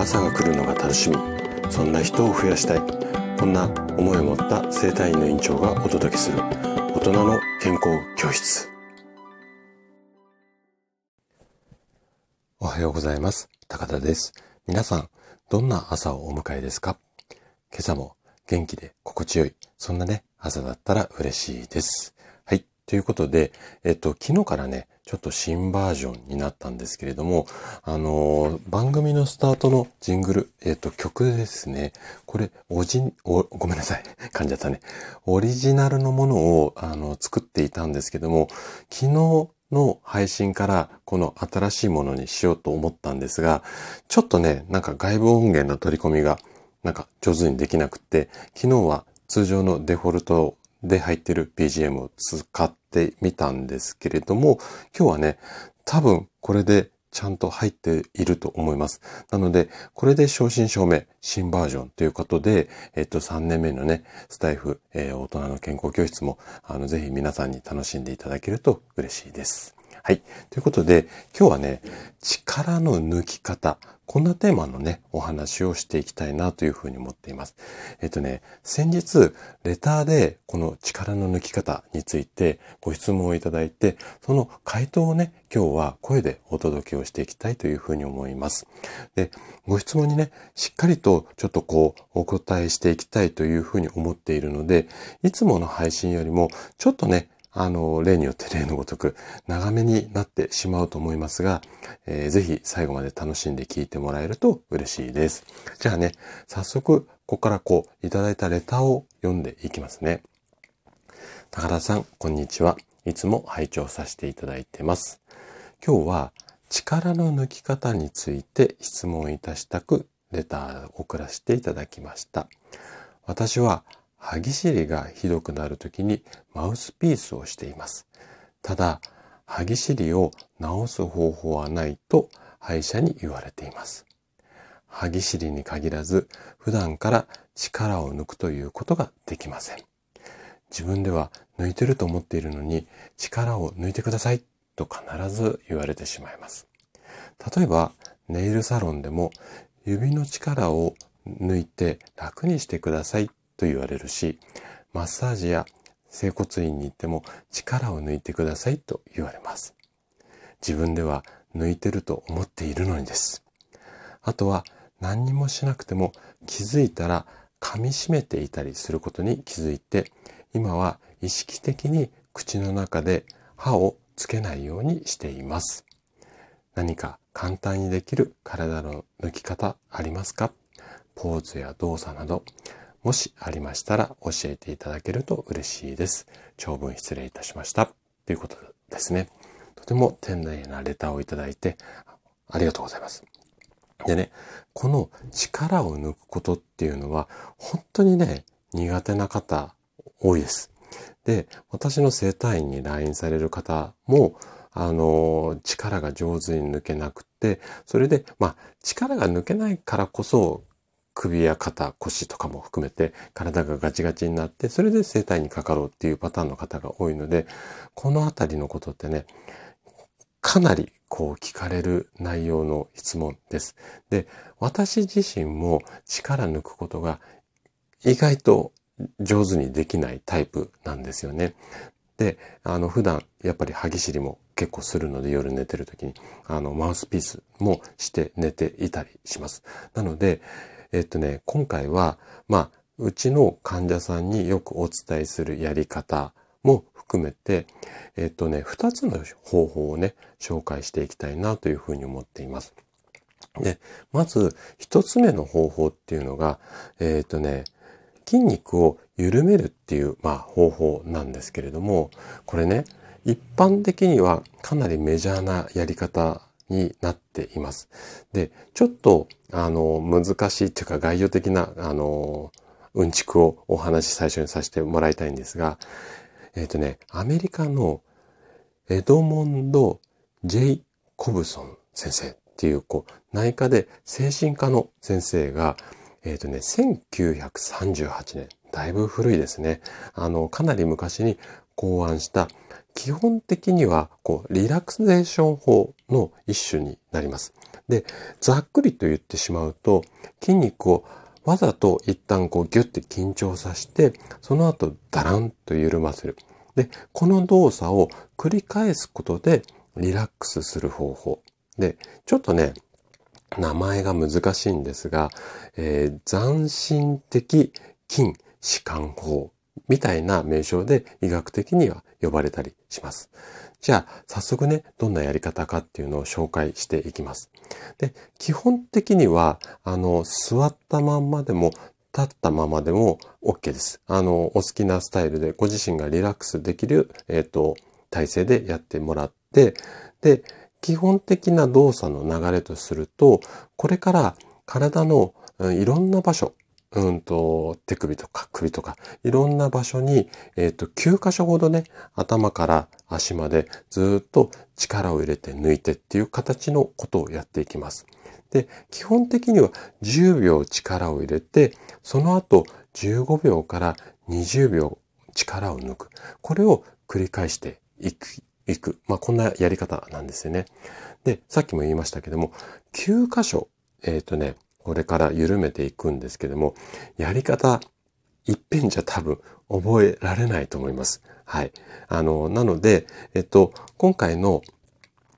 朝が来るのが楽しみ。そんな人を増やしたい。こんな思いを持った生体院の院長がお届けする。大人の健康教室。おはようございます。高田です。皆さんどんな朝をお迎えですか？今朝も元気で心地よい。そんなね朝だったら嬉しいです。はい。ということでえっと昨日からねちょっと新バージョンになったんですけれども、あのー、番組のスタートのジングル、えっ、ー、と、曲ですね。これ、おじ、お、ごめんなさい。噛んじゃったね。オリジナルのものを、あの、作っていたんですけども、昨日の配信からこの新しいものにしようと思ったんですが、ちょっとね、なんか外部音源の取り込みが、なんか上手にできなくって、昨日は通常のデフォルトで入ってる BGM を使ってみたんですけれども、今日はね、多分これでちゃんと入っていると思います。なので、これで正真正銘、新バージョンということで、えっと、3年目のね、スタイフ、えー、大人の健康教室も、あの、ぜひ皆さんに楽しんでいただけると嬉しいです。はい。ということで、今日はね、力の抜き方。こんなテーマのね、お話をしていきたいなというふうに思っています。えっとね、先日、レターでこの力の抜き方についてご質問をいただいて、その回答をね、今日は声でお届けをしていきたいというふうに思います。で、ご質問にね、しっかりとちょっとこう、お答えしていきたいというふうに思っているので、いつもの配信よりも、ちょっとね、あの、例によって例のごとく長めになってしまうと思いますが、えー、ぜひ最後まで楽しんで聞いてもらえると嬉しいです。じゃあね、早速、ここからこう、いただいたレターを読んでいきますね。高田さん、こんにちは。いつも拝聴させていただいてます。今日は力の抜き方について質問いたしたくレターを送らせていただきました。私は歯ぎしりがひどくなるときにマウスピースをしています。ただ、歯ぎしりを治す方法はないと歯医者に言われています。歯ぎしりに限らず普段から力を抜くということができません。自分では抜いてると思っているのに力を抜いてくださいと必ず言われてしまいます。例えばネイルサロンでも指の力を抜いて楽にしてくださいと言われるし、マッサージや整骨院に行っても力を抜いてくださいと言われます。自分では抜いてると思っているのにです。あとは何にもしなくても気づいたら噛み締めていたりすることに気づいて、今は意識的に口の中で歯をつけないようにしています。何か簡単にできる体の抜き方ありますか？ポーズや動作などもしありましたら教えていただけると嬉しいです。長文失礼いたしました。ということですね。とても丁寧なレターをいただいてありがとうございます。でね、この力を抜くことっていうのは本当にね、苦手な方多いです。で、私の生体院に来院される方も、あの、力が上手に抜けなくて、それで、まあ、力が抜けないからこそ首や肩、腰とかも含めて体がガチガチになって、それで生体にかかろうっていうパターンの方が多いので、このあたりのことってね、かなりこう聞かれる内容の質問です。で、私自身も力抜くことが意外と上手にできないタイプなんですよね。で、あの、普段、やっぱり歯ぎしりも結構するので、夜寝てる時に、あの、マウスピースもして寝ていたりします。なので、えっとね、今回は、まあ、うちの患者さんによくお伝えするやり方も含めて、えっとね、二つの方法をね、紹介していきたいなというふうに思っています。で、まず、一つ目の方法っていうのが、えっとね、筋肉を緩めるっていう、まあ、方法なんですけれども、これね、一般的にはかなりメジャーなやり方になっています。で、ちょっと、あの、難しいっていうか概要的な、あの、うんちくをお話し最初にさせてもらいたいんですが、えっ、ー、とね、アメリカのエドモンド・ジェイ・コブソン先生っていう、こう、内科で精神科の先生が、えっ、ー、とね、1938年、だいぶ古いですね。あの、かなり昔に考案した基本的には、こう、リラクゼーション法の一種になります。で、ざっくりと言ってしまうと、筋肉をわざと一旦こうギュッて緊張させて、その後ダランと緩ませる。で、この動作を繰り返すことでリラックスする方法。で、ちょっとね、名前が難しいんですが、えー、斬新的筋弛緩法みたいな名称で医学的には呼ばれたりします。じゃあ、早速ね、どんなやり方かっていうのを紹介していきます。で、基本的には、あの、座ったまんまでも、立ったままでも OK です。あの、お好きなスタイルでご自身がリラックスできる、えっ、ー、と、体勢でやってもらって、で、基本的な動作の流れとすると、これから体のいろんな場所、うんと、手首とか首とか、いろんな場所に、えっ、と、9箇所ほどね、頭から足までずっと力を入れて抜いてっていう形のことをやっていきます。で、基本的には10秒力を入れて、その後15秒から20秒力を抜く。これを繰り返していく、いく。まあ、こんなやり方なんですよね。で、さっきも言いましたけども、9箇所、えっ、とね、これから緩めていくんですけども、やり方、一遍じゃ多分覚えられないと思います。はい。あの、なので、えっと、今回の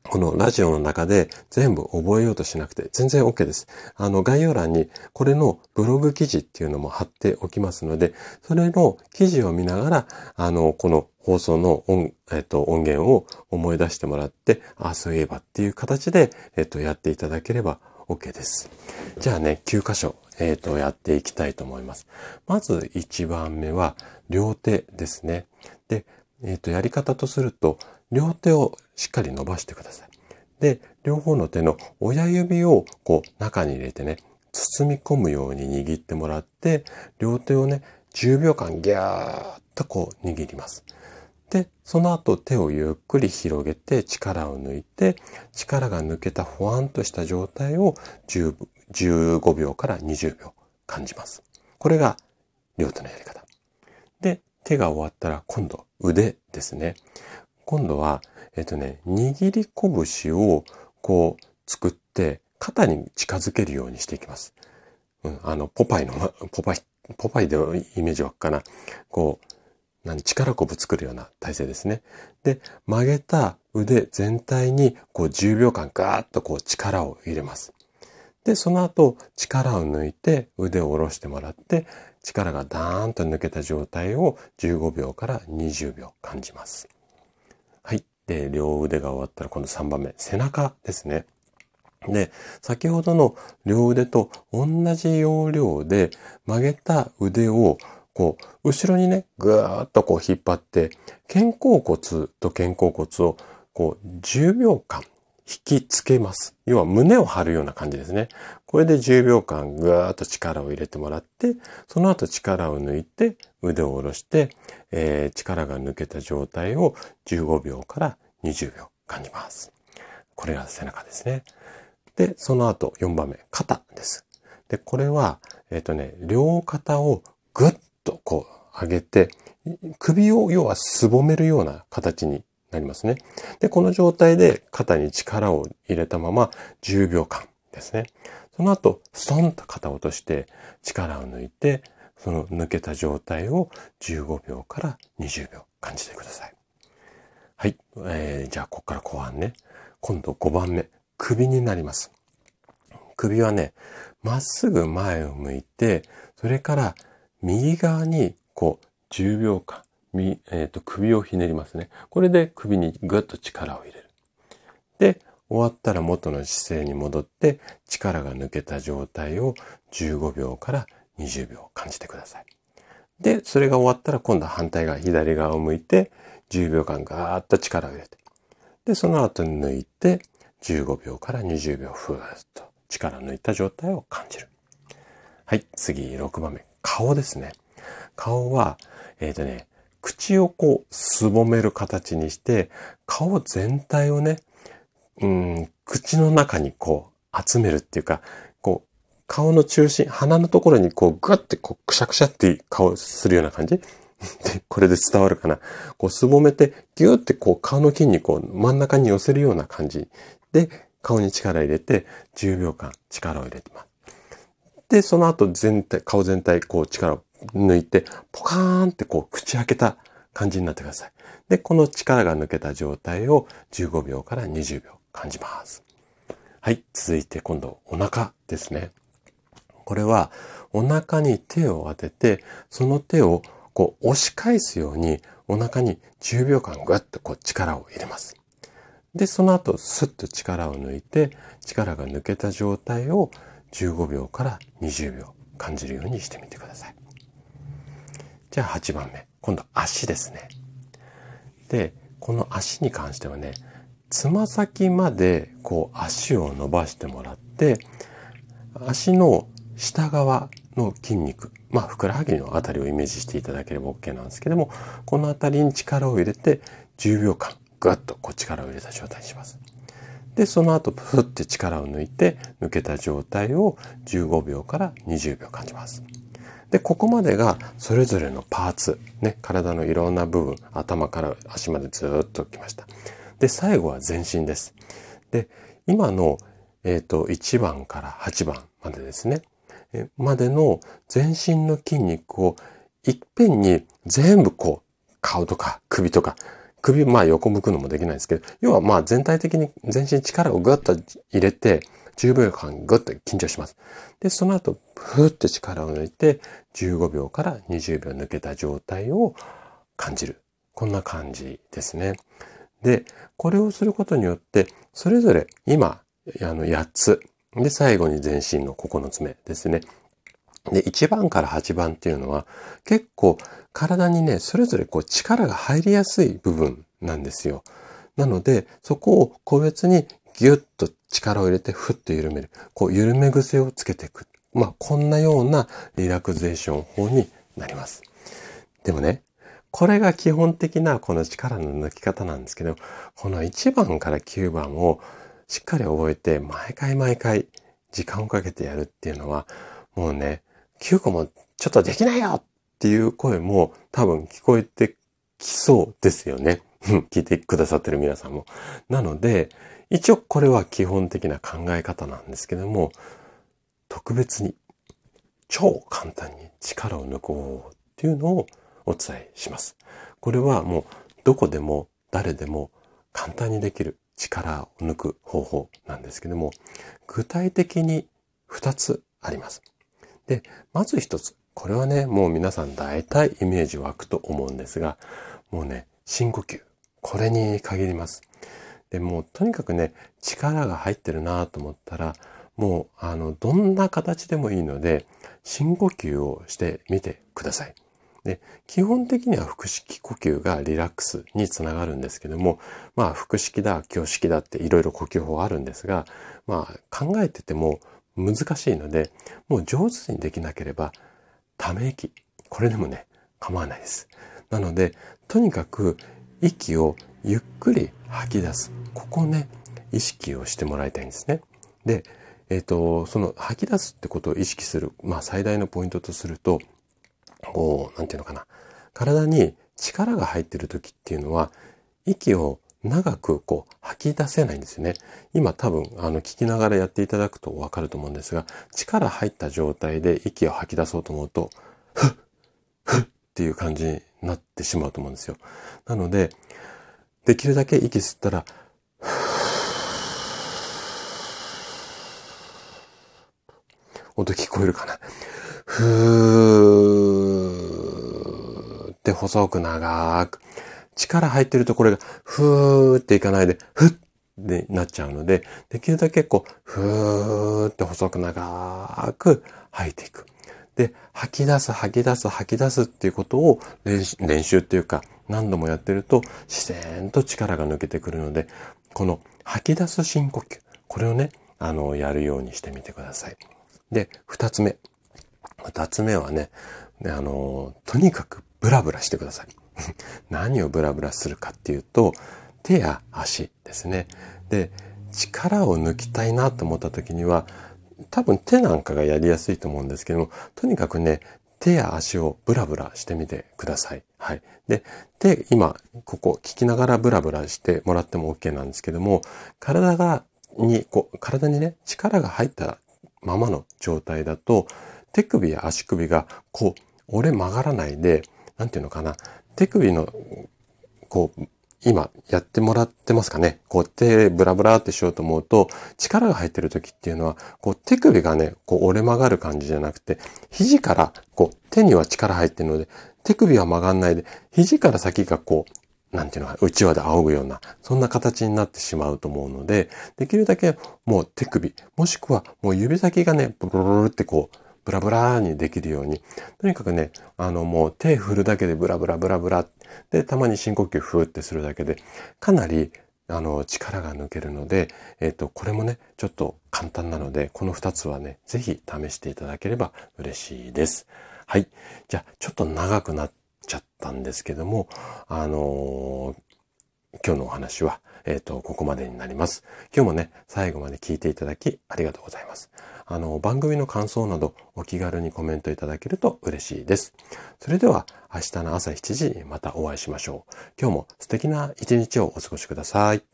このラジオの中で全部覚えようとしなくて全然 OK です。あの概要欄にこれのブログ記事っていうのも貼っておきますので、それの記事を見ながら、あの、この放送の音,、えっと、音源を思い出してもらって、あ、そういえばっていう形で、えっと、やっていただければ OK です。じゃあね、9箇所、えっ、ー、と、やっていきたいと思います。まず1番目は、両手ですね。で、えっ、ー、と、やり方とすると、両手をしっかり伸ばしてください。で、両方の手の親指をこう中に入れてね、包み込むように握ってもらって、両手をね、10秒間ギャーッとこう握ります。で、その後手をゆっくり広げて力を抜いて、力が抜けたほわんとした状態を15秒から20秒感じます。これが両手のやり方。で、手が終わったら今度腕ですね。今度は、えっとね、握り拳をこう作って肩に近づけるようにしていきます。うん、あの、ポパイの、ポパイ、ポパイでイメージ湧くかな。こう、何、力こぶ作るような体勢ですね。で、曲げた腕全体にこう10秒間ガーッとこう力を入れます。で、その後力を抜いて腕を下ろしてもらって力がダーンと抜けた状態を15秒から20秒感じます。はい。で、両腕が終わったら今度3番目、背中ですね。で、先ほどの両腕と同じ要領で曲げた腕をこう、後ろにね、ぐーっとこう引っ張って、肩甲骨と肩甲骨をこう10秒間引きつけます。要は胸を張るような感じですね。これで10秒間ぐーっと力を入れてもらって、その後力を抜いて腕を下ろして、えー、力が抜けた状態を15秒から20秒感じます。これが背中ですね。で、その後4番目、肩です。で、これは、えっ、ー、とね、両肩をぐっとこう上げて、首を要はすぼめるような形になりますね。で、この状態で肩に力を入れたまま10秒間ですね。その後、ストンと肩を落として力を抜いて、その抜けた状態を15秒から20秒感じてください。はい。えー、じゃあ、ここから後半ね。今度5番目。首になります。首はね、まっすぐ前を向いて、それから右側にこう10秒間、えーと、首をひねりますね。これで首にぐっと力を入れる。で、終わったら元の姿勢に戻って力が抜けた状態を15秒から20秒感じてください。で、それが終わったら今度は反対側、左側を向いて10秒間ガーッと力を入れて。で、その後に抜いて15秒から20秒ふーっと力抜いた状態を感じる。はい、次6番目。顔ですね。顔は、えっ、ー、とね、口をこう、すぼめる形にして、顔全体をね、うん、口の中にこう、集めるっていうか、こう、顔の中心、鼻のところにこう、ぐってこう、くしゃくしゃって顔するような感じ？で、これで伝わるかな？こう、すぼめて、ぎゅーってこう、顔の筋肉を真ん中に寄せるような感じで、顔に力入れて10秒間力を入れてます。で、その後全体、顔全体こう力を抜いて、ポカーンってこう口開けた感じになってください。で、この力が抜けた状態を15秒から20秒感じます。はい。続いて今度お腹ですね。これはお腹に手を当てて、その手をこう押し返すようにお腹に10秒間ぐっとこう力を入れます。で、その後スッと力を抜いて、力が抜けた状態を15秒から20秒感じるようにしてみてください。じゃあ8番目。今度足ですね。で、この足に関してはね、つま先までこう足を伸ばしてもらって、足の下側の筋肉、まあ、ふくらはぎのあたりをイメージしていただければ OK なんですけども、このあたりに力を入れて、10秒間、ぐっとこう力を入れた状態にします。で、その後、ふって力を抜いて、抜けた状態を15秒から20秒感じます。で、ここまでがそれぞれのパーツ、ね、体のいろんな部分、頭から足までずっと来ました。で、最後は全身です。で、今の、えっ、ー、と、1番から8番までですね。までの全身の筋肉をいっぺんに全部こう、顔とか首とか、首まあ横向くのもできないですけど、要はまあ全体的に全身力をぐっと入れて、10秒間ぐっと緊張します。で、その後、ふーって力を抜いて、15秒から20秒抜けた状態を感じる。こんな感じですね。で、これをすることによって、それぞれ今、あの、8つ。で、最後に全身の9つ目ですね。で、1番から8番っていうのは、結構体にね、それぞれこう力が入りやすい部分なんですよ。なので、そこを個別にギュッと力を入れてふっと緩める。こう緩め癖をつけていく。まあ、こんなようなリラクゼーション法になります。でもね、これが基本的なこの力の抜き方なんですけど、この1番から9番をしっかり覚えて、毎回毎回時間をかけてやるっていうのは、もうね、9個もちょっとできないよっていう声も多分聞こえてきそうですよね。聞いてくださってる皆さんも。なので、一応これは基本的な考え方なんですけども、特別に超簡単に力を抜こうっていうのをお伝えします。これはもうどこでも誰でも簡単にできる力を抜く方法なんですけども、具体的に2つあります。で、まず1つ。これはね、もう皆さん大体イメージ湧くと思うんですが、もうね、深呼吸。これに限ります。で、もうとにかくね、力が入ってるなと思ったら、もう、あの、どんな形でもいいので、深呼吸をしてみてください。で、基本的には腹式呼吸がリラックスにつながるんですけども、まあ、腹式だ、胸式だっていろいろ呼吸法あるんですが、まあ、考えてても難しいので、もう上手にできなければ、ため息。これでもね、構わないです。なので、とにかく息をゆっくり吐き出す。ここね、意識をしてもらいたいんですね。で、えっ、ー、と、その吐き出すってことを意識する、まあ最大のポイントとすると、こう、なんていうのかな。体に力が入ってる時っていうのは、息を長くこう吐き出せないんですよね。今多分あの聞きながらやっていただくとわかると思うんですが、力入った状態で息を吐き出そうと思うと、ふっ、ふっっていう感じになってしまうと思うんですよ。なので、できるだけ息吸ったら、音聞こえるかなふーって細く長く。力入ってるところがふーっていかないで、ふっってなっちゃうので、できるだけこう、ふーって細く長く吐いていく。で、吐き出す、吐き出す、吐き出すっていうことを練習っていうか、何度もやってると自然と力が抜けてくるので、この吐き出す深呼吸、これをね、あの、やるようにしてみてください。で、二つ目。二つ目はね、あの、とにかくブラブラしてください。何をブラブラするかっていうと、手や足ですね。で、力を抜きたいなと思った時には、多分手なんかがやりやすいと思うんですけども、とにかくね、手や足をブラブラしてみてください。はい。で、手、今、ここ聞きながらブラブラしてもらっても OK なんですけども、体がに、こう、体にね、力が入ったままの状態だと、手首や足首が、こう、折れ曲がらないで、なんていうのかな、手首の、こう、今やってもらってますかね？こう手ブラブラってしようと思うと、力が入ってる時っていうのは、こう手首がね、こう折れ曲がる感じじゃなくて、肘からこう手には力入ってるので、手首は曲がんないで、肘から先がこう、なんていうのか、内輪で仰ぐような、そんな形になってしまうと思うので、できるだけもう手首、もしくはもう指先がね、ブルルルってこう、ブラブラにできるように、とにかくね、あのもう手振るだけでブラブラブラブラ、で、たまに深呼吸ふーってするだけで、かなりあの、力が抜けるので、えっ、と、これもね、ちょっと簡単なので、この二つはね、ぜひ試していただければ嬉しいです。はい。じゃあ、ちょっと長くなっちゃったんですけども、あのー、今日のお話は、えっ、ー、と、ここまでになります。今日もね、最後まで聞いていただきありがとうございます。あの、番組の感想などお気軽にコメントいただけると嬉しいです。それでは明日の朝7時にまたお会いしましょう。今日も素敵な一日をお過ごしください。